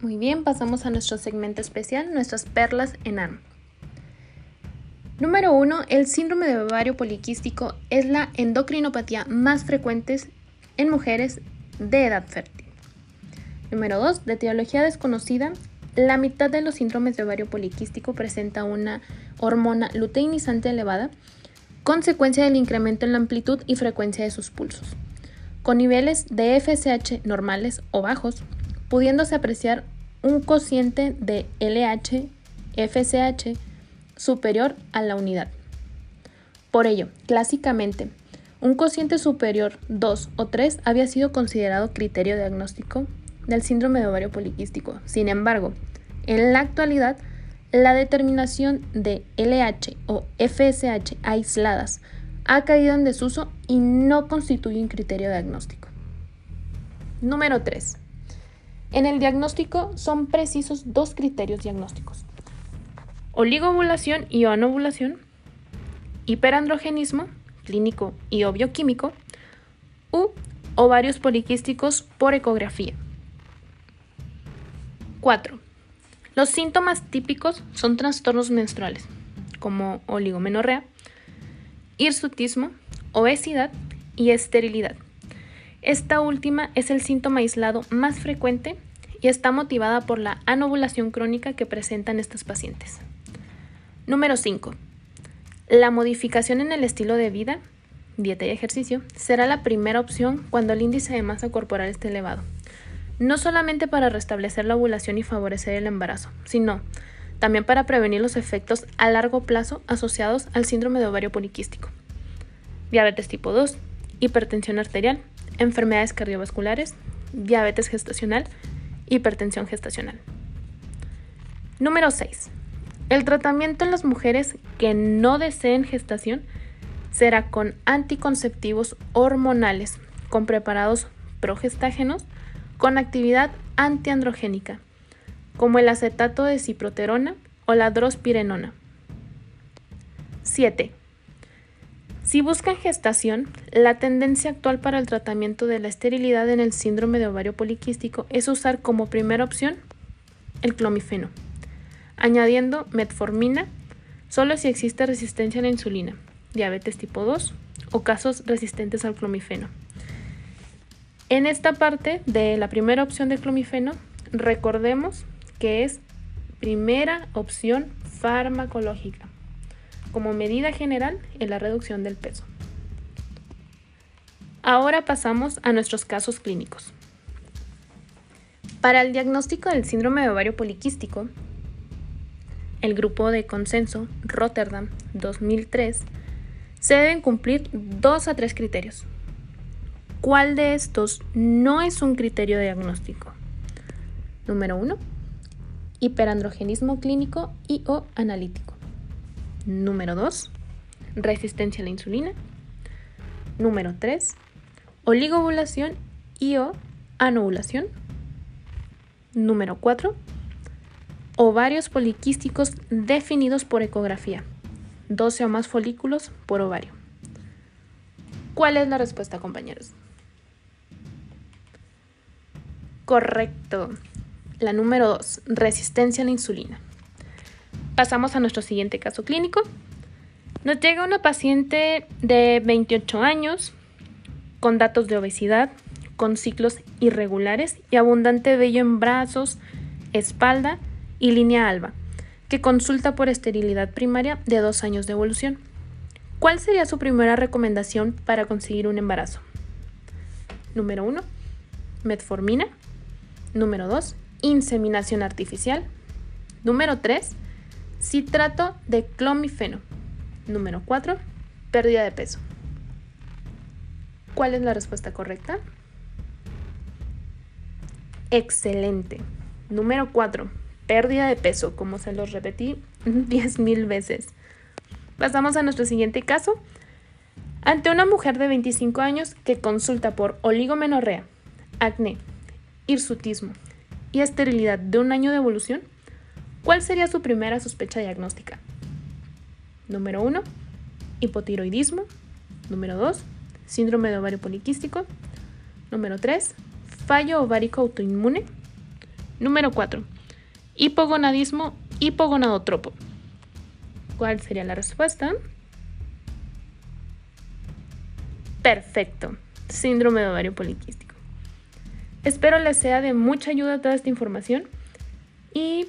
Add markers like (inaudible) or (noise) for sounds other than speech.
Muy bien, pasamos a nuestro segmento especial, nuestras perlas en ARM. Número 1. El síndrome de ovario poliquístico es la endocrinopatía más frecuente en mujeres de edad fértil. Número 2. De etiología desconocida, la mitad de los síndromes de ovario poliquístico presenta una hormona luteinizante elevada, consecuencia del incremento en la amplitud y frecuencia de sus pulsos, con niveles de FSH normales o bajos, pudiéndose apreciar un cociente de LH-FSH superior a la unidad. Por ello, clásicamente, un cociente superior 2 o 3 había sido considerado criterio diagnóstico del síndrome de ovario poliquístico. Sin embargo, en la actualidad, la determinación de LH o FSH aisladas ha caído en desuso y no constituye un criterio diagnóstico. Número 3. En el diagnóstico son precisos dos criterios diagnósticos. Oligovulación y anovulación, hiperandrogenismo clínico y o bioquímico, u ovarios poliquísticos por ecografía. 4. Los síntomas típicos son trastornos menstruales, como oligomenorrea, hirsutismo, obesidad y esterilidad. Esta última es el síntoma aislado más frecuente y está motivada por la anovulación crónica que presentan estas pacientes. Número 5. La modificación en el estilo de vida, dieta y ejercicio, será la primera opción cuando el índice de masa corporal esté elevado. No solamente para restablecer la ovulación y favorecer el embarazo, sino también para prevenir los efectos a largo plazo asociados al síndrome de ovario poliquístico. Diabetes tipo 2, hipertensión arterial, enfermedades cardiovasculares, diabetes gestacional, hipertensión gestacional. Número 6. El tratamiento en las mujeres que no deseen gestación será con anticonceptivos hormonales, con preparados progestágenos, con actividad antiandrogénica, como el acetato de ciproterona o la drospirenona. 7. Si buscan gestación, la tendencia actual para el tratamiento de la esterilidad en el síndrome de ovario poliquístico es usar como primera opción el clomifeno, añadiendo metformina solo si existe resistencia a la insulina, diabetes tipo 2 o casos resistentes al clomifeno. En esta parte de la primera opción de clomifeno, recordemos que es primera opción farmacológica como medida general en la reducción del peso. Ahora pasamos a nuestros casos clínicos. Para el diagnóstico del síndrome de ovario poliquístico, el grupo de consenso Rotterdam 2003 se deben cumplir dos a tres criterios. ¿Cuál de estos no es un criterio diagnóstico? Número 1. Hiperandrogenismo clínico y o analítico. Número 2. Resistencia a la insulina. Número 3. Oligovulación y o anovulación. Número 4. Ovarios poliquísticos definidos por ecografía. 12 o más folículos por ovario. ¿Cuál es la respuesta, compañeros? Correcto. La número 2, resistencia a la insulina. Pasamos a nuestro siguiente caso clínico. Nos llega una paciente de 28 años con datos de obesidad, con ciclos irregulares y abundante vello en brazos, espalda y línea alba, que consulta por esterilidad primaria de dos años de evolución. ¿Cuál sería su primera recomendación para conseguir un embarazo? Número 1. Metformina. Número 2. Inseminación artificial. Número 3 Citrato de clomifeno. Número 4. Pérdida de peso. ¿Cuál es la respuesta correcta? Excelente. Número 4. Pérdida de peso, como se los repetí (laughs) 10.000 veces. Pasamos a nuestro siguiente caso. Ante una mujer de 25 años que consulta por oligomenorrea, acné, hirsutismo y esterilidad de un año de evolución, ¿Cuál sería su primera sospecha diagnóstica? Número 1, hipotiroidismo. Número 2, síndrome de ovario poliquístico. Número 3, fallo ovárico autoinmune. Número 4. Hipogonadismo hipogonadotropo. ¿Cuál sería la respuesta? Perfecto. Síndrome de ovario poliquístico. Espero les sea de mucha ayuda toda esta información y